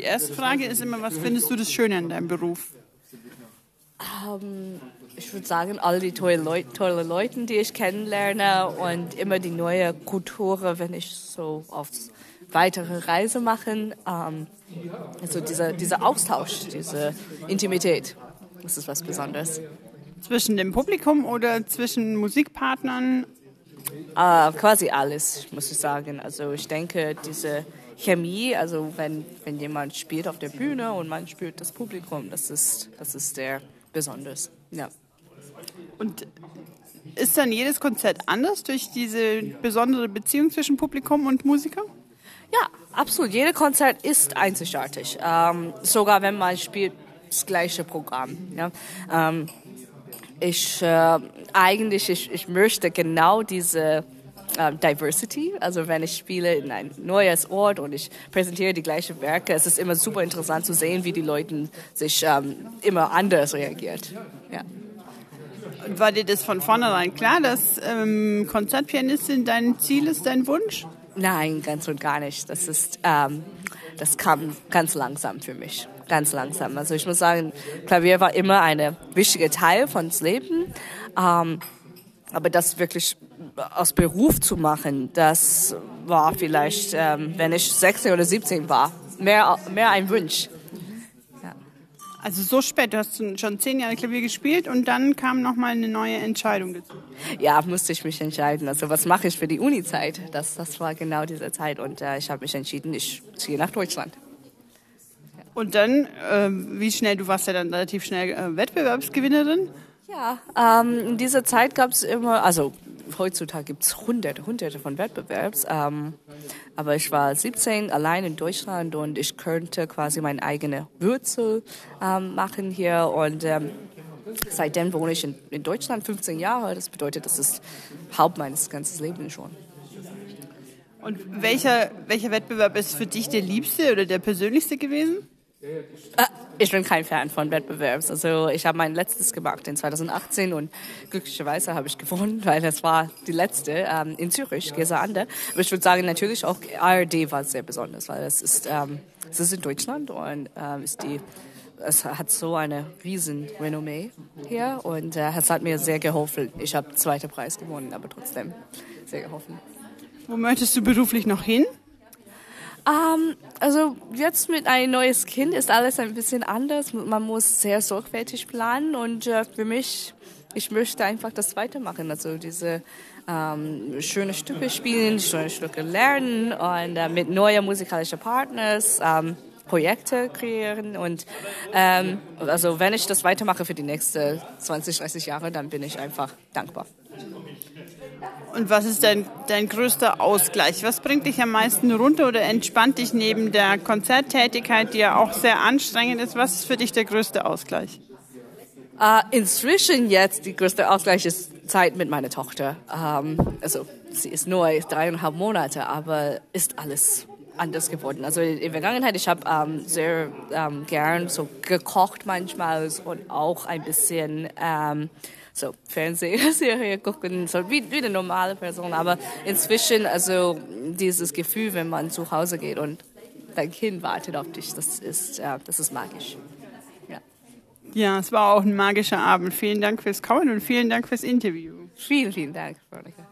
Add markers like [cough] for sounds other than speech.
erste Frage ist immer, was findest du das Schöne an deinem Beruf? Um, ich würde sagen, all die tollen Leute, tolle Leute, die ich kennenlerne und immer die neue Kultur, wenn ich so auf weitere Reise mache. Um, also dieser, dieser Austausch, diese Intimität, das ist was Besonderes. Zwischen dem Publikum oder zwischen Musikpartnern? Uh, quasi alles, muss ich sagen. Also ich denke, diese Chemie, also wenn, wenn jemand spielt auf der Bühne und man spürt das Publikum, das ist, das ist sehr besonders. Ja. Und ist dann jedes Konzert anders durch diese besondere Beziehung zwischen Publikum und Musiker? Ja, absolut. Jedes Konzert ist einzigartig. Ähm, sogar wenn man spielt das gleiche Programm. Ja. Ähm, ich äh, eigentlich ich, ich möchte genau diese äh, Diversity. Also wenn ich spiele in ein neues Ort und ich präsentiere die gleichen Werke, es ist immer super interessant zu sehen, wie die Leute sich ähm, immer anders reagiert. Ja. War dir das von vornherein klar, dass ähm, Konzertpianistin dein Ziel ist, dein Wunsch? Nein, ganz und gar nicht. Das ist, ähm, das kam ganz langsam für mich. Ganz langsam. Also ich muss sagen, Klavier war immer ein wichtiger Teil von Leben. Ähm, aber das wirklich aus Beruf zu machen, das war vielleicht, ähm, wenn ich 16 oder 17 war, mehr, mehr ein Wunsch. Ja. Also so spät, du hast schon zehn Jahre Klavier gespielt und dann kam nochmal eine neue Entscheidung dazu. Ja, musste ich mich entscheiden. Also was mache ich für die Uni-Zeit? Das, das war genau diese Zeit und äh, ich habe mich entschieden, ich ziehe nach Deutschland. Und dann, äh, wie schnell, du warst ja dann relativ schnell äh, Wettbewerbsgewinnerin. Ja, ähm, in dieser Zeit gab es immer, also heutzutage gibt es hunderte, hunderte von Wettbewerbs. Ähm, aber ich war 17 allein in Deutschland und ich könnte quasi meine eigene Wurzel ähm, machen hier und ähm, seitdem wohne ich in, in, Deutschland 15 Jahre. Das bedeutet, das ist Haupt meines ganzen Lebens schon. Und welcher, welcher Wettbewerb ist für dich der liebste oder der persönlichste gewesen? Äh, ich bin kein Fan von Wettbewerbs. Also ich habe mein letztes gemacht in 2018 und glücklicherweise habe ich gewonnen, weil das war die letzte ähm, in Zürich, Gesa Ande. Aber ich würde sagen, natürlich auch ARD war sehr besonders, weil es ist, ähm, es ist in Deutschland und ähm, ist die es hat so eine riesen Renommee hier und äh, es hat mir sehr geholfen. Ich habe zweiten Preis gewonnen, aber trotzdem sehr geholfen. Wo möchtest du beruflich noch hin? Um, ähm, also jetzt mit ein neues Kind ist alles ein bisschen anders. Man muss sehr sorgfältig planen und äh, für mich, ich möchte einfach das weitermachen. Also diese ähm, schöne Stücke spielen, schöne Stücke lernen und äh, mit neuen musikalischen Partners ähm, Projekte kreieren und ähm, also wenn ich das weitermache für die nächsten 20, 30 Jahre, dann bin ich einfach dankbar. Und was ist dein, dein größter Ausgleich? Was bringt dich am meisten runter oder entspannt dich neben der Konzerttätigkeit, die ja auch sehr anstrengend ist? Was ist für dich der größte Ausgleich? Uh, inzwischen jetzt die größte Ausgleich ist Zeit mit meiner Tochter. Um, ähm, also sie ist nur dreieinhalb Monate, aber ist alles anders geworden. Also in der Vergangenheit, ich habe ähm, sehr ähm, gern so gekocht manchmal und auch ein bisschen ähm, so Fernsehserie [laughs] gucken, so wie, wie eine normale Person. Aber inzwischen, also dieses Gefühl, wenn man zu Hause geht und dein Kind wartet auf dich, das ist, äh, das ist magisch. Ja. ja, es war auch ein magischer Abend. Vielen Dank fürs Kommen und vielen Dank fürs Interview. Vielen, vielen Dank, Veronika.